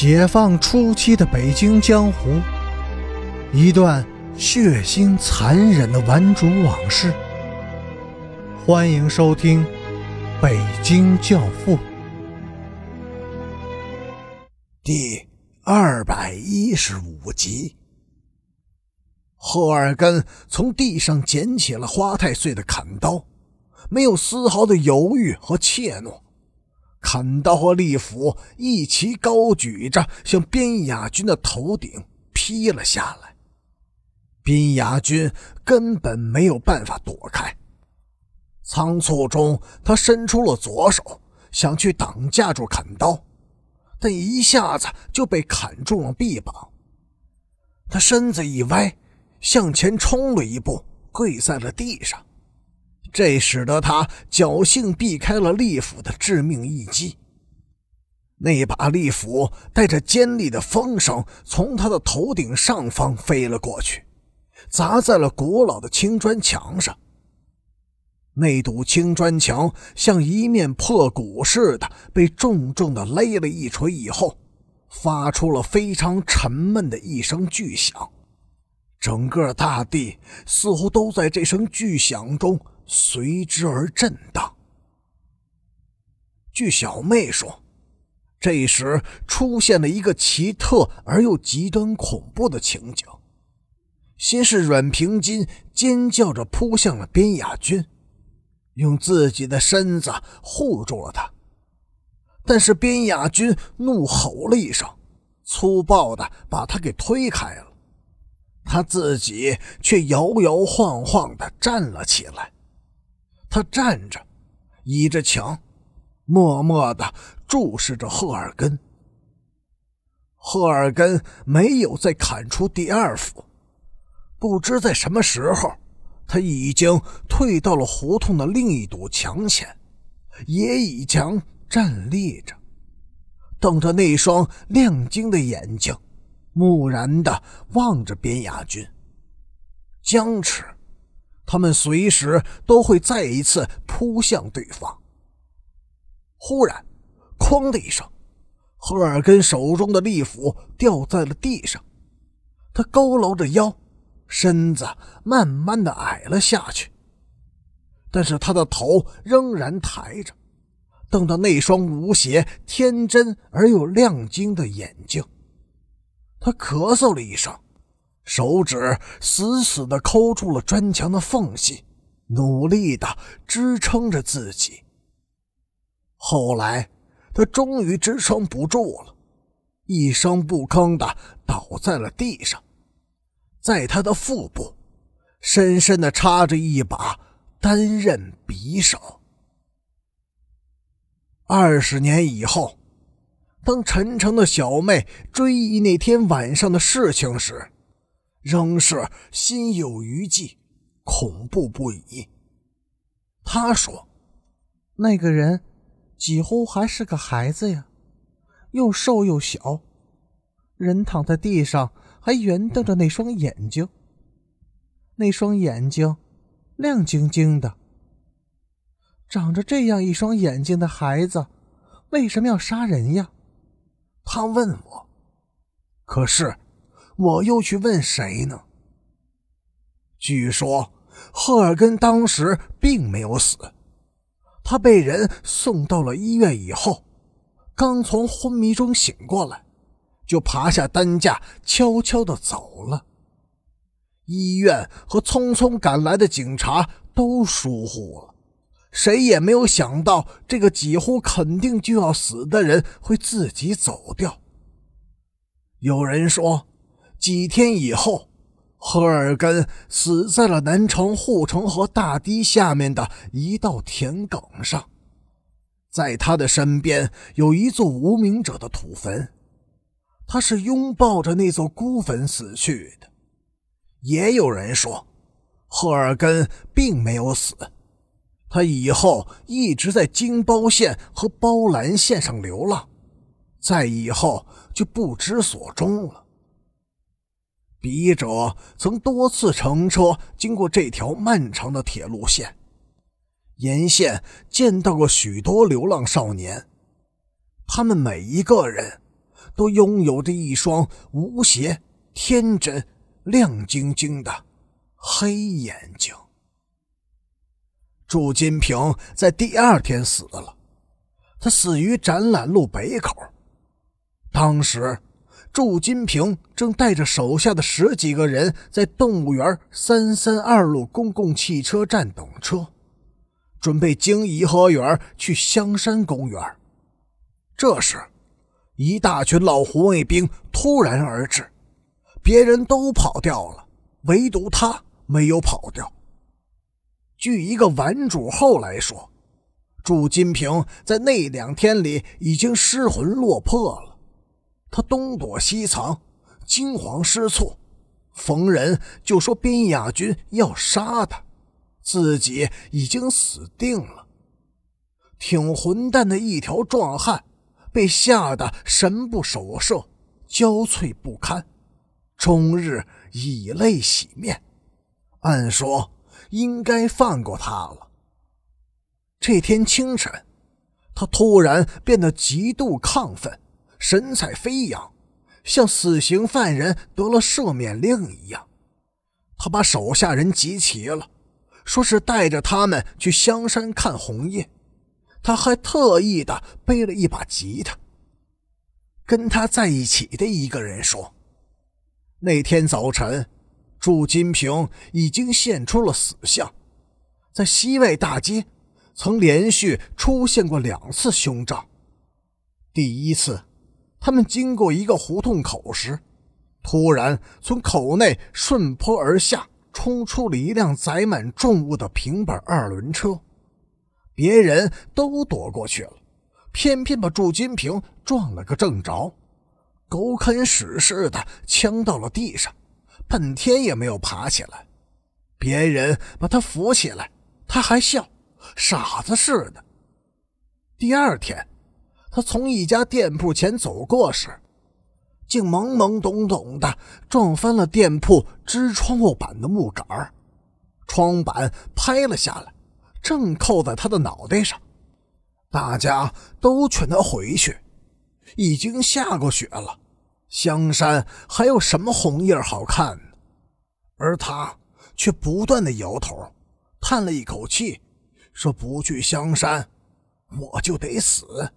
解放初期的北京江湖，一段血腥残忍的顽主往事。欢迎收听《北京教父》第二百一十五集。赫尔根从地上捡起了花太岁的砍刀，没有丝毫的犹豫和怯懦。砍刀和利斧一齐高举着，向边雅军的头顶劈了下来。边雅军根本没有办法躲开。仓促中，他伸出了左手，想去挡架住砍刀，但一下子就被砍中了臂膀。他身子一歪，向前冲了一步，跪在了地上。这使得他侥幸避开了利斧的致命一击。那把利斧带着尖利的风声从他的头顶上方飞了过去，砸在了古老的青砖墙上。那堵青砖墙像一面破鼓似的，被重重的勒了一锤以后，发出了非常沉闷的一声巨响。整个大地似乎都在这声巨响中。随之而震荡。据小妹说，这时出现了一个奇特而又极端恐怖的情景：先是阮平金尖叫着扑向了边雅军，用自己的身子护住了他；但是边雅军怒吼了一声，粗暴的把他给推开了，他自己却摇摇晃晃的站了起来。他站着，倚着墙，默默的注视着赫尔根。赫尔根没有再砍出第二斧，不知在什么时候，他已经退到了胡同的另一堵墙前，也倚墙站立着，瞪着那双亮晶的眼睛，木然的望着边雅军，僵持。他们随时都会再一次扑向对方。忽然，哐的一声，赫尔根手中的利斧掉在了地上。他佝偻着腰，身子慢慢的矮了下去。但是他的头仍然抬着，瞪着那双无邪、天真而又亮晶的眼睛。他咳嗽了一声。手指死死地抠住了砖墙的缝隙，努力地支撑着自己。后来，他终于支撑不住了，一声不吭地倒在了地上。在他的腹部，深深地插着一把单刃匕首。二十年以后，当陈诚的小妹追忆那天晚上的事情时，仍是心有余悸，恐怖不已。他说：“那个人几乎还是个孩子呀，又瘦又小，人躺在地上，还圆瞪着那双眼睛。那双眼睛亮晶晶的。长着这样一双眼睛的孩子，为什么要杀人呀？”他问我。可是。我又去问谁呢？据说赫尔根当时并没有死，他被人送到了医院以后，刚从昏迷中醒过来，就爬下担架，悄悄的走了。医院和匆匆赶来的警察都疏忽了，谁也没有想到这个几乎肯定就要死的人会自己走掉。有人说。几天以后，赫尔根死在了南城护城河大堤下面的一道田埂上，在他的身边有一座无名者的土坟，他是拥抱着那座孤坟死去的。也有人说，赫尔根并没有死，他以后一直在京包县和包兰县上流浪，再以后就不知所终了。笔者曾多次乘车经过这条漫长的铁路线，沿线见到过许多流浪少年，他们每一个人都拥有着一双无邪、天真、亮晶晶的黑眼睛。祝金平在第二天死了，他死于展览路北口。当时，祝金平正带着手下的十几个人在动物园三三二路公共汽车站等车，准备经颐和园去香山公园。这时，一大群老红卫兵突然而至，别人都跑掉了，唯独他没有跑掉。据一个玩主后来说，祝金平在那两天里已经失魂落魄了，他东躲西藏，惊慌失措，逢人就说边亚军要杀他，自己已经死定了。挺混蛋的一条壮汉。被吓得神不守舍，焦悴不堪，终日以泪洗面。按说应该放过他了。这天清晨，他突然变得极度亢奋，神采飞扬，像死刑犯人得了赦免令一样。他把手下人集齐了，说是带着他们去香山看红叶。他还特意的背了一把吉他。跟他在一起的一个人说：“那天早晨，祝金平已经现出了死相，在西外大街曾连续出现过两次凶兆。第一次，他们经过一个胡同口时，突然从口内顺坡而下冲出了一辆载满重物的平板二轮车。”别人都躲过去了，偏偏把祝金平撞了个正着，狗啃屎似的呛到了地上，半天也没有爬起来。别人把他扶起来，他还笑，傻子似的。第二天，他从一家店铺前走过时，竟懵懵懂懂的撞翻了店铺支窗户板的木杆窗板拍了下来。正扣在他的脑袋上，大家都劝他回去。已经下过雪了，香山还有什么红叶好看？而他却不断的摇头，叹了一口气，说：“不去香山，我就得死。”